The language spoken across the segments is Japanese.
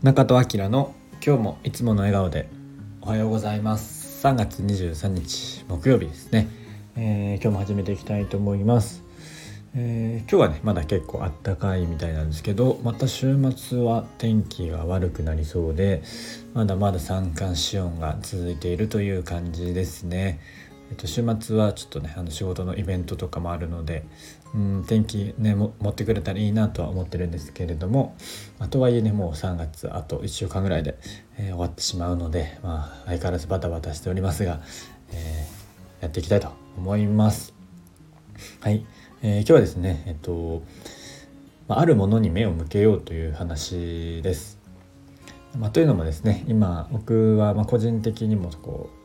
中戸明の今日もいつもの笑顔でおはようございます。3月23日木曜日ですね、えー、今日も始めていきたいと思います、えー、今日はねまだ結構あったかいみたいなんですけどまた週末は天気が悪くなりそうでまだまだ三寒四温が続いているという感じですね。えっと、週末はちょっとねあの仕事のイベントとかもあるので、うん、天気ね持ってくれたらいいなとは思ってるんですけれども、まあ、とはいえねもう3月あと1週間ぐらいで、えー、終わってしまうので、まあ、相変わらずバタバタしておりますが、えー、やっていきたいと思います。はい、えー、今日はですねえっと、まあ、あるものに目を向けようという話です。まあ、というのもですね今僕はま個人的にもこう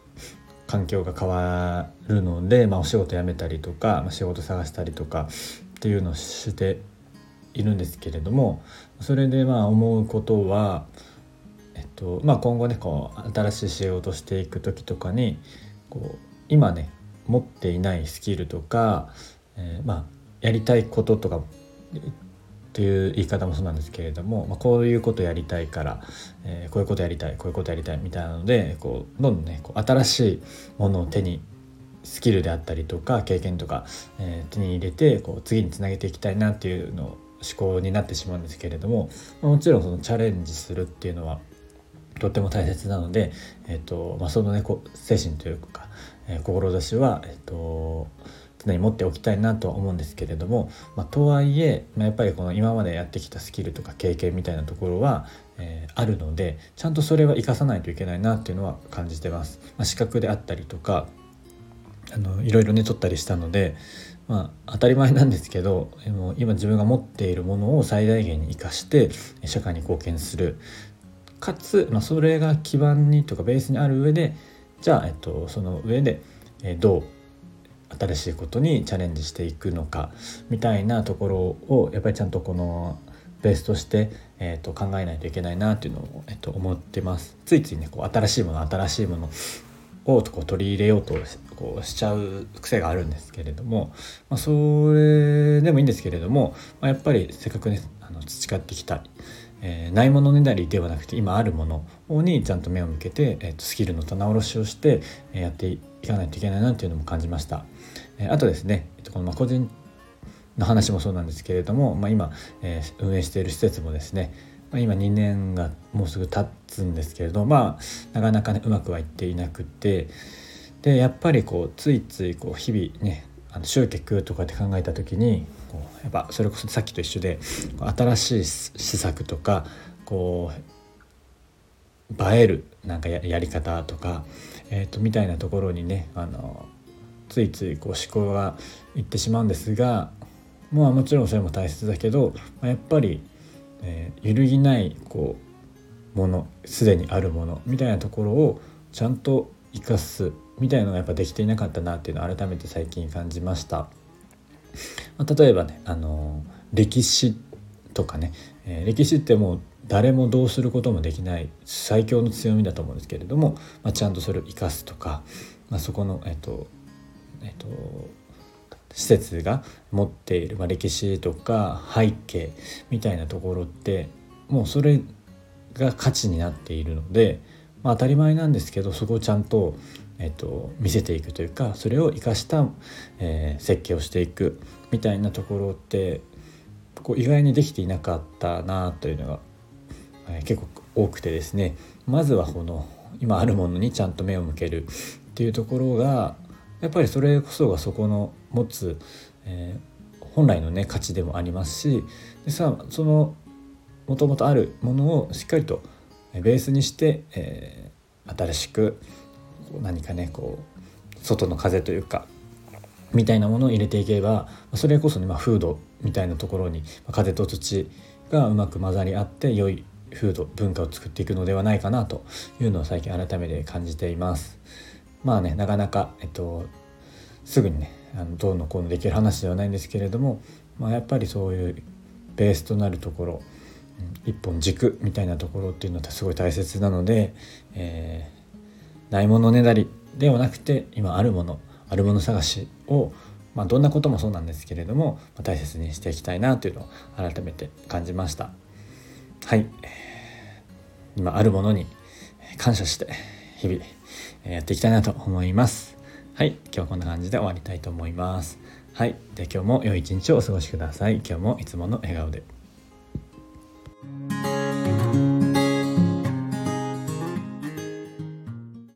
環境が変わるので、まあ、お仕事辞めたりとか、まあ、仕事探したりとかっていうのをしているんですけれどもそれでまあ思うことは、えっとまあ、今後ねこう新しい仕事していく時とかにこう今ね持っていないスキルとか、えー、まあやりたいこととかという言い方もそうなんですけれども、まあ、こういうことやりたいから、えー、こういうことやりたいこういうことやりたいみたいなのでこうどんどんねこう新しいものを手にスキルであったりとか経験とか、えー、手に入れてこう次につなげていきたいなっていうのを思考になってしまうんですけれどももちろんそのチャレンジするっていうのはとっても大切なので、えーとまあ、そのねこ精神というか、えー、志は、えーと常に持っておきたいなとは思うんですけれども、まあ、とはいえ、まあ、やっぱりこの今までやってきたスキルとか経験みたいなところは、えー、あるのでちゃんとそれは生かさないといけないなっていうのは感じてます。まあ、資格であったりとかあのいろいろね取ったりしたので、まあ、当たり前なんですけど今自分が持っているものを最大限に生かして社会に貢献するかつ、まあ、それが基盤にとかベースにある上でじゃあ、えっと、その上で、えどう新しいことにチャレンジしていくのかみたいなところをやっぱりちゃんとこのベースとして、えー、と考えないといけないなっていうのを、えー、と思ってます。ついついねこう新しいもの新しいものをこう取り入れようとこうしちゃう癖があるんですけれども、まあ、それでもいいんですけれども、まあ、やっぱりせっかくねあの培ってきたえー、ないものねだりではなくて今あるものにちゃんと目を向けて、えー、とスキルの棚卸しをして、えー、やっていかないといけないなっていうのも感じました。え、あとですね、えー、とこのま個人の話もそうなんですけれども、まあ、今、えー、運営している施設もですね、まあ、今2年がもうすぐ経つんですけれどまあなかなかねうまくはいっていなくてでやっぱりこうついついこう日々ねあの集客とかって考えた時にこうやっぱそれこそさっきと一緒で新しい施策とかこう映えるなんかやり方とか、えー、とみたいなところにねあのついついこう思考がいってしまうんですがまあもちろんそれも大切だけどまやっぱり、えー、揺るぎないこうものすでにあるものみたいなところをちゃんと生かすみたいなのがやっぱできていなかったなっていうのを改めて最近感じました。まあ、例えばね、あの歴史とかね、えー、歴史ってもう誰もどうすることもできない最強の強みだと思うんですけれども、まあ、ちゃんとそれを生かすとか、まあ、そこの、えっとえっと、施設が持っている、まあ、歴史とか背景みたいなところってもうそれが価値になっているので、まあ、当たり前なんですけどそこをちゃんとえっと、見せていくというかそれを生かした、えー、設計をしていくみたいなところってこう意外にできていなかったなというのが、えー、結構多くてですねまずはこの今あるものにちゃんと目を向けるっていうところがやっぱりそれこそがそこの持つ、えー、本来のね価値でもありますしでさそのもともとあるものをしっかりとベースにして、えー、新しく何かねこう外の風というかみたいなものを入れていけばそれこそね、まあ、風土みたいなところに風と土がうまく混ざり合って良い風土文化を作っていくのではないかなというのを最近改めて感じています。まあねなかなか、えっと、すぐにねあのどうのこうのできる話ではないんですけれども、まあ、やっぱりそういうベースとなるところ、一本軸みたいなところっていうのはすごい大切なので、えーないものねだりではなくて今あるものあるもの探しを、まあ、どんなこともそうなんですけれども、ま、大切にしていきたいなというのを改めて感じました。はい。今あるものに感謝して日々やっていきたいなと思います。はい。今日はこんな感じで終わりたいと思います。はい。で今日も良い一日をお過ごしください。今日もいつもの笑顔で。